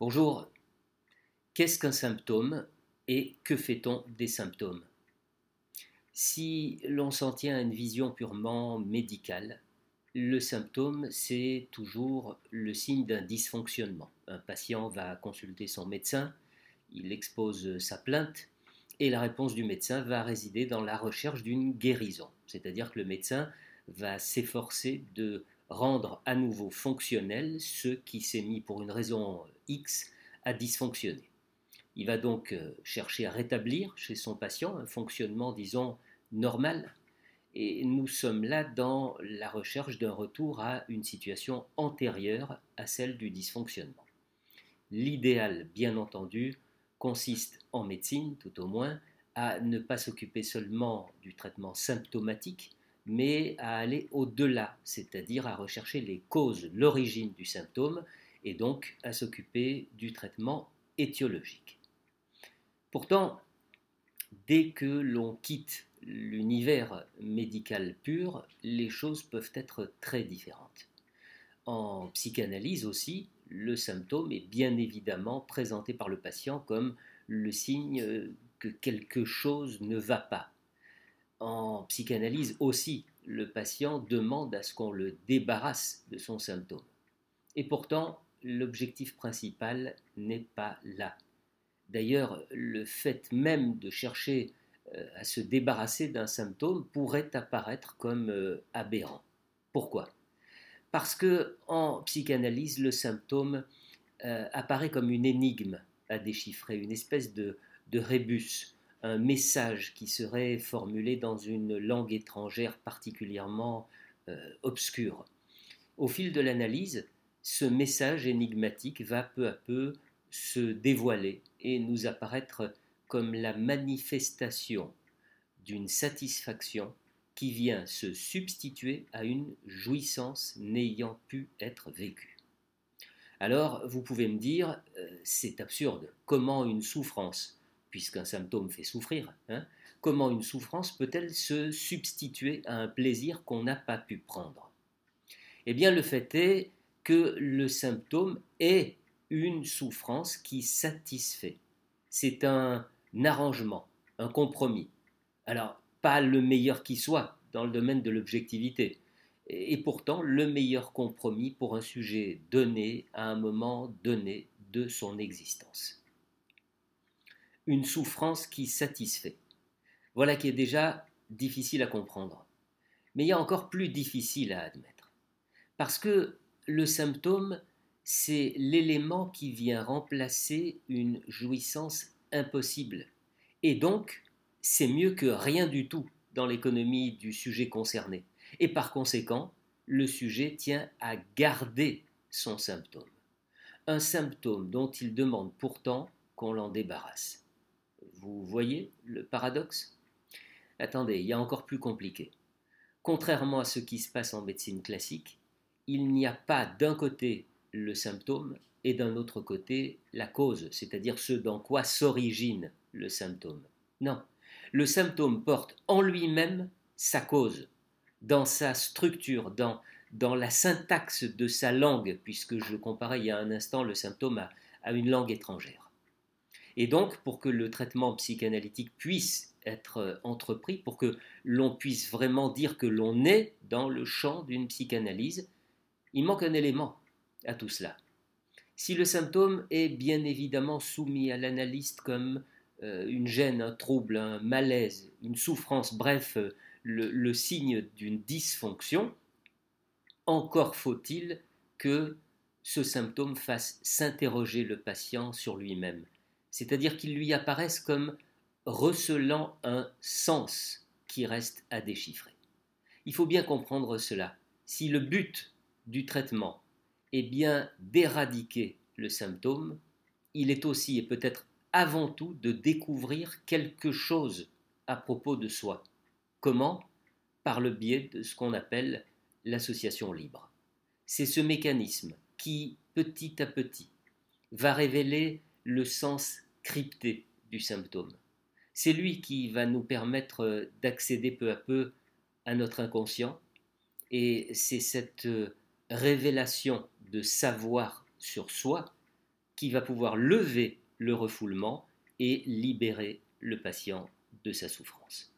Bonjour. Qu'est-ce qu'un symptôme et que fait-on des symptômes? Si l'on s'en tient à une vision purement médicale, le symptôme, c'est toujours le signe d'un dysfonctionnement. Un patient va consulter son médecin, il expose sa plainte, et la réponse du médecin va résider dans la recherche d'une guérison. C'est-à-dire que le médecin va s'efforcer de rendre à nouveau fonctionnel ce qui s'est mis pour une raison X à dysfonctionner. Il va donc euh, chercher à rétablir chez son patient un fonctionnement, disons, normal. Et nous sommes là dans la recherche d'un retour à une situation antérieure à celle du dysfonctionnement. L'idéal, bien entendu, consiste en médecine, tout au moins, à ne pas s'occuper seulement du traitement symptomatique, mais à aller au-delà, c'est-à-dire à rechercher les causes, l'origine du symptôme, et donc à s'occuper du traitement étiologique. Pourtant, dès que l'on quitte l'univers médical pur, les choses peuvent être très différentes. En psychanalyse aussi, le symptôme est bien évidemment présenté par le patient comme le signe que quelque chose ne va pas, en psychanalyse aussi, le patient demande à ce qu'on le débarrasse de son symptôme. Et pourtant, l'objectif principal n'est pas là. D'ailleurs, le fait même de chercher euh, à se débarrasser d'un symptôme pourrait apparaître comme euh, aberrant. Pourquoi? Parce que en psychanalyse, le symptôme euh, apparaît comme une énigme à déchiffrer, une espèce de, de rébus, un message qui serait formulé dans une langue étrangère particulièrement euh, obscure. Au fil de l'analyse, ce message énigmatique va peu à peu se dévoiler et nous apparaître comme la manifestation d'une satisfaction qui vient se substituer à une jouissance n'ayant pu être vécue. Alors, vous pouvez me dire, euh, c'est absurde, comment une souffrance puisqu'un symptôme fait souffrir, hein, comment une souffrance peut-elle se substituer à un plaisir qu'on n'a pas pu prendre? Eh bien, le fait est que le symptôme est une souffrance qui satisfait. C'est un arrangement, un compromis. Alors, pas le meilleur qui soit dans le domaine de l'objectivité, et pourtant le meilleur compromis pour un sujet donné à un moment donné de son existence une souffrance qui satisfait. Voilà qui est déjà difficile à comprendre. Mais il y a encore plus difficile à admettre. Parce que le symptôme, c'est l'élément qui vient remplacer une jouissance impossible. Et donc, c'est mieux que rien du tout dans l'économie du sujet concerné. Et par conséquent, le sujet tient à garder son symptôme. Un symptôme dont il demande pourtant qu'on l'en débarrasse. Vous voyez le paradoxe? Attendez, il y a encore plus compliqué. Contrairement à ce qui se passe en médecine classique, il n'y a pas d'un côté le symptôme et d'un autre côté la cause, c'est-à-dire ce dans quoi s'origine le symptôme. Non, le symptôme porte en lui-même sa cause, dans sa structure, dans, dans la syntaxe de sa langue, puisque je comparais il y a un instant le symptôme à une langue étrangère. Et donc, pour que le traitement psychanalytique puisse être euh, entrepris, pour que l'on puisse vraiment dire que l'on est dans le champ d'une psychanalyse, il manque un élément à tout cela. Si le symptôme est bien évidemment soumis à l'analyste comme euh, une gêne, un trouble, un malaise, une souffrance, bref, euh, le signe d'une dysfonction, encore faut-il que ce symptôme fasse s'interroger le patient sur lui-même, c'est-à-dire qu'ils lui apparaissent comme recelant un sens qui reste à déchiffrer. Il faut bien comprendre cela. Si le but du traitement est bien d'éradiquer le symptôme, il est aussi et peut-être avant tout de découvrir quelque chose à propos de soi. Comment? Par le biais de ce qu'on appelle l'association libre. C'est ce mécanisme qui, petit à petit, va révéler le sens crypté du symptôme. C'est lui qui va nous permettre d'accéder peu à peu à notre inconscient et c'est cette révélation de savoir sur soi qui va pouvoir lever le refoulement et libérer le patient de sa souffrance.